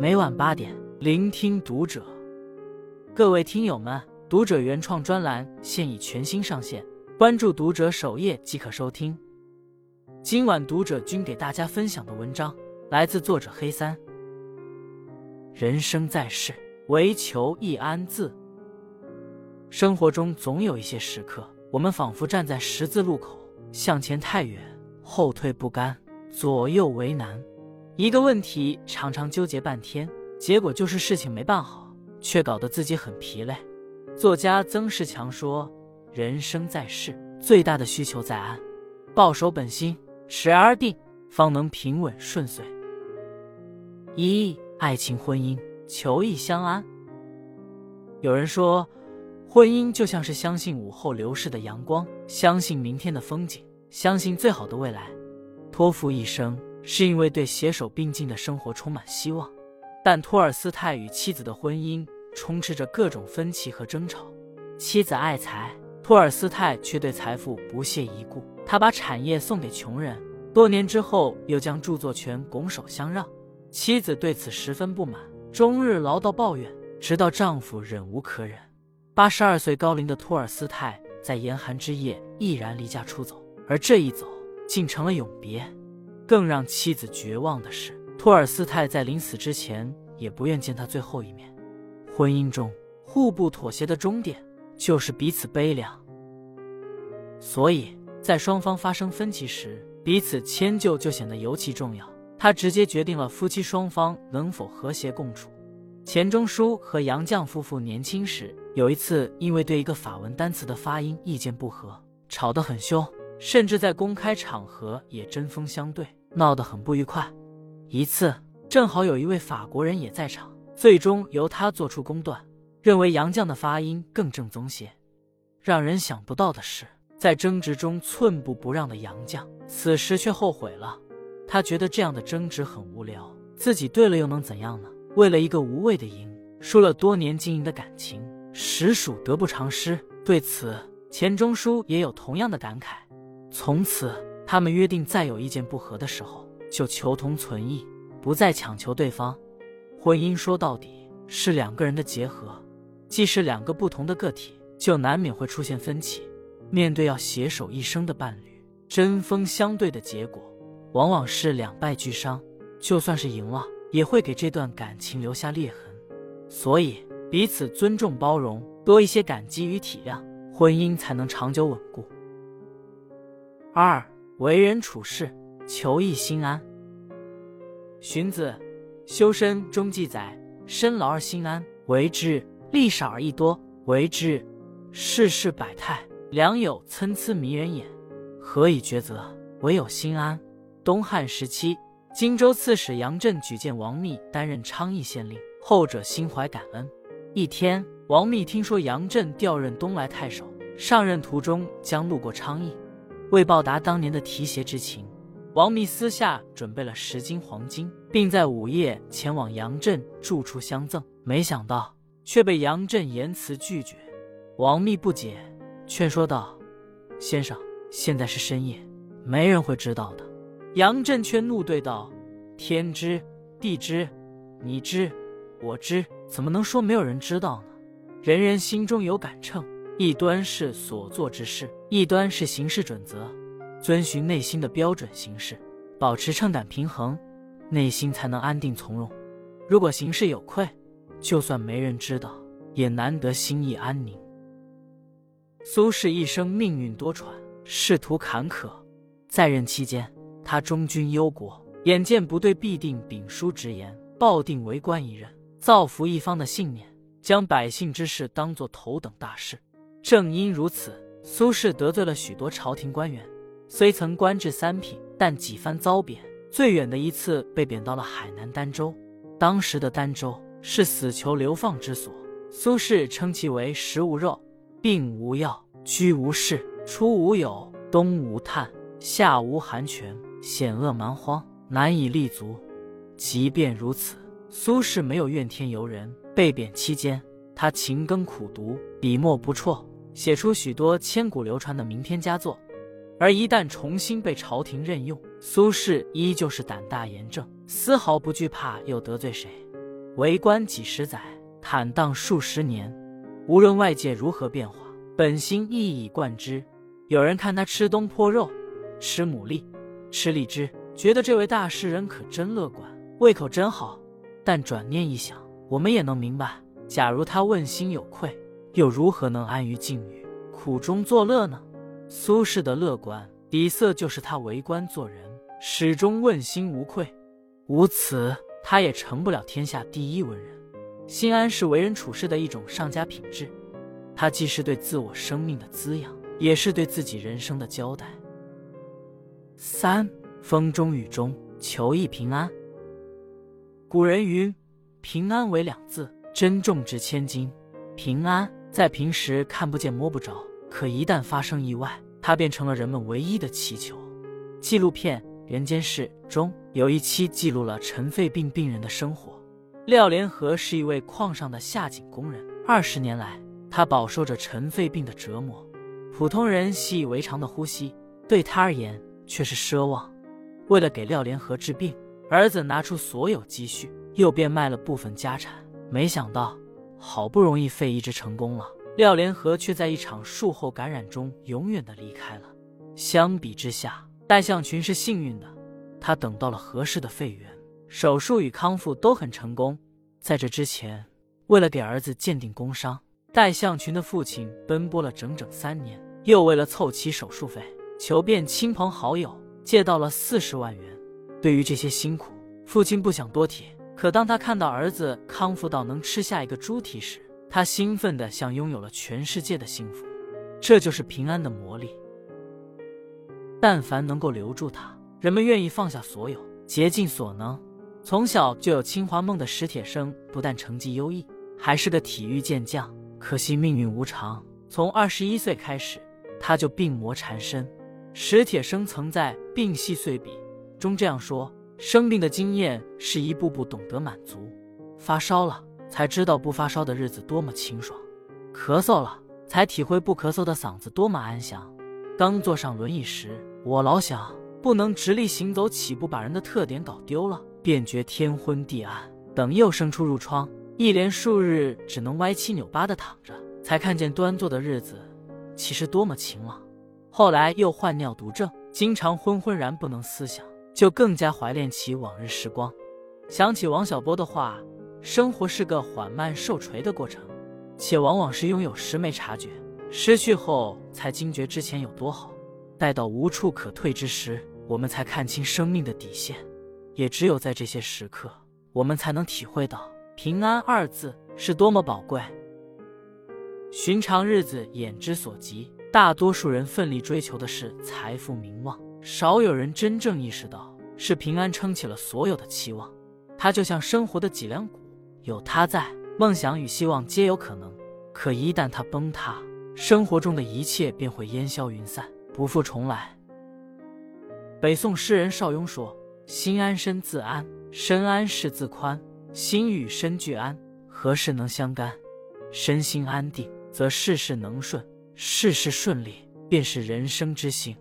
每晚八点，聆听读者。各位听友们，读者原创专栏现已全新上线，关注读者首页即可收听。今晚读者君给大家分享的文章来自作者黑三。人生在世，唯求一安字。生活中总有一些时刻，我们仿佛站在十字路口，向前太远，后退不甘，左右为难。一个问题常常纠结半天，结果就是事情没办好，却搞得自己很疲累。作家曾仕强说：“人生在世，最大的需求在安，抱守本心，持而定，方能平稳顺遂。”一。爱情婚姻，求一相安。有人说，婚姻就像是相信午后流逝的阳光，相信明天的风景，相信最好的未来。托付一生，是因为对携手并进的生活充满希望。但托尔斯泰与妻子的婚姻充斥着各种分歧和争吵。妻子爱财，托尔斯泰却对财富不屑一顾。他把产业送给穷人，多年之后又将著作权拱手相让。妻子对此十分不满，终日唠叨抱怨，直到丈夫忍无可忍。八十二岁高龄的托尔斯泰在严寒之夜毅然离家出走，而这一走竟成了永别。更让妻子绝望的是，托尔斯泰在临死之前也不愿见他最后一面。婚姻中互不妥协的终点就是彼此悲凉，所以在双方发生分歧时，彼此迁就就显得尤其重要。他直接决定了夫妻双方能否和谐共处。钱钟书和杨绛夫妇年轻时有一次，因为对一个法文单词的发音意见不合，吵得很凶，甚至在公开场合也针锋相对，闹得很不愉快。一次，正好有一位法国人也在场，最终由他做出公断，认为杨绛的发音更正宗些。让人想不到的是，在争执中寸步不让的杨绛，此时却后悔了。他觉得这样的争执很无聊，自己对了又能怎样呢？为了一个无谓的赢，输了多年经营的感情，实属得不偿失。对此，钱钟书也有同样的感慨。从此，他们约定再有意见不合的时候，就求同存异，不再强求对方。婚姻说到底是两个人的结合，既是两个不同的个体，就难免会出现分歧。面对要携手一生的伴侣，针锋相对的结果。往往是两败俱伤，就算是赢了，也会给这段感情留下裂痕。所以，彼此尊重、包容，多一些感激与体谅，婚姻才能长久稳固。二，为人处事，求一心安。荀子《修身》中记载：“身劳而心安，为之；力少而意多，为之。世事百态，良友参差迷人也，何以抉择？唯有心安。”东汉时期，荆州刺史杨震举荐王密担任昌邑县令，后者心怀感恩。一天，王密听说杨震调任东莱太守，上任途中将路过昌邑，为报答当年的提携之情，王密私下准备了十斤黄金，并在午夜前往杨震住处相赠。没想到却被杨震严词拒绝。王密不解，劝说道：“先生，现在是深夜，没人会知道的。”杨震却怒对道：“天知地知，你知我知，怎么能说没有人知道呢？人人心中有杆秤，一端是所做之事，一端是行事准则。遵循内心的标准行事，保持秤杆平衡，内心才能安定从容。如果行事有愧，就算没人知道，也难得心意安宁。”苏轼一生命运多舛，仕途坎坷，在任期间。他忠君忧国，眼见不对必定秉书直言，抱定为官一任，造福一方的信念，将百姓之事当作头等大事。正因如此，苏轼得罪了许多朝廷官员，虽曾官至三品，但几番遭贬。最远的一次被贬到了海南儋州，当时的儋州是死囚流放之所。苏轼称其为食无肉，病无药，居无室，出无友，冬无炭，夏无寒泉。险恶蛮荒，难以立足。即便如此，苏轼没有怨天尤人。被贬期间，他勤耕苦读，笔墨不辍，写出许多千古流传的名篇佳作。而一旦重新被朝廷任用，苏轼依旧是胆大严正，丝毫不惧怕又得罪谁。为官几十载，坦荡数十年，无论外界如何变化，本心一以贯之。有人看他吃东坡肉，吃牡蛎，吃荔枝，觉得这位大诗人可真乐观，胃口真好。但转念一想，我们也能明白，假如他问心有愧，又如何能安于境遇，苦中作乐呢？苏轼的乐观底色就是他为官做人始终问心无愧，无此他也成不了天下第一文人。心安是为人处事的一种上佳品质，它既是对自我生命的滋养。也是对自己人生的交代。三风中雨中求一平安。古人云：“平安为两字，珍重值千金。”平安在平时看不见摸不着，可一旦发生意外，它便成了人们唯一的祈求。纪录片《人间世》中有一期记录了尘肺病病人的生活。廖连河是一位矿上的下井工人，二十年来，他饱受着尘肺病的折磨。普通人习以为常的呼吸，对他而言却是奢望。为了给廖连河治病，儿子拿出所有积蓄，又变卖了部分家产。没想到，好不容易肺移植成功了，廖连河却在一场术后感染中永远的离开了。相比之下，戴向群是幸运的，他等到了合适的肺源，手术与康复都很成功。在这之前，为了给儿子鉴定工伤。戴向群的父亲奔波了整整三年，又为了凑齐手术费，求遍亲朋好友，借到了四十万元。对于这些辛苦，父亲不想多提。可当他看到儿子康复到能吃下一个猪蹄时，他兴奋的像拥有了全世界的幸福。这就是平安的魔力。但凡能够留住他，人们愿意放下所有，竭尽所能。从小就有清华梦的史铁生，不但成绩优异，还是个体育健将。可惜命运无常，从二十一岁开始，他就病魔缠身。史铁生曾在《病隙碎笔》中这样说：“生病的经验是一步步懂得满足。发烧了，才知道不发烧的日子多么清爽；咳嗽了，才体会不咳嗽的嗓子多么安详。刚坐上轮椅时，我老想，不能直立行走，岂不把人的特点搞丢了？便觉天昏地暗。等又生出褥疮。”一连数日只能歪七扭八的躺着，才看见端坐的日子其实多么晴朗。后来又患尿毒症，经常昏昏然不能思想，就更加怀念起往日时光。想起王小波的话：“生活是个缓慢受锤的过程，且往往是拥有时没察觉，失去后才惊觉之前有多好。待到无处可退之时，我们才看清生命的底线。也只有在这些时刻，我们才能体会到。”平安二字是多么宝贵。寻常日子眼之所及，大多数人奋力追求的是财富名望，少有人真正意识到是平安撑起了所有的期望。它就像生活的脊梁骨，有它在，梦想与希望皆有可能。可一旦它崩塌，生活中的一切便会烟消云散，不复重来。北宋诗人邵雍说：“心安身自安，身安事自宽。”心与身俱安，何事能相干？身心安定，则事事能顺；事事顺利，便是人生之幸。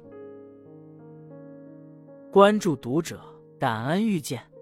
关注读者，感恩遇见。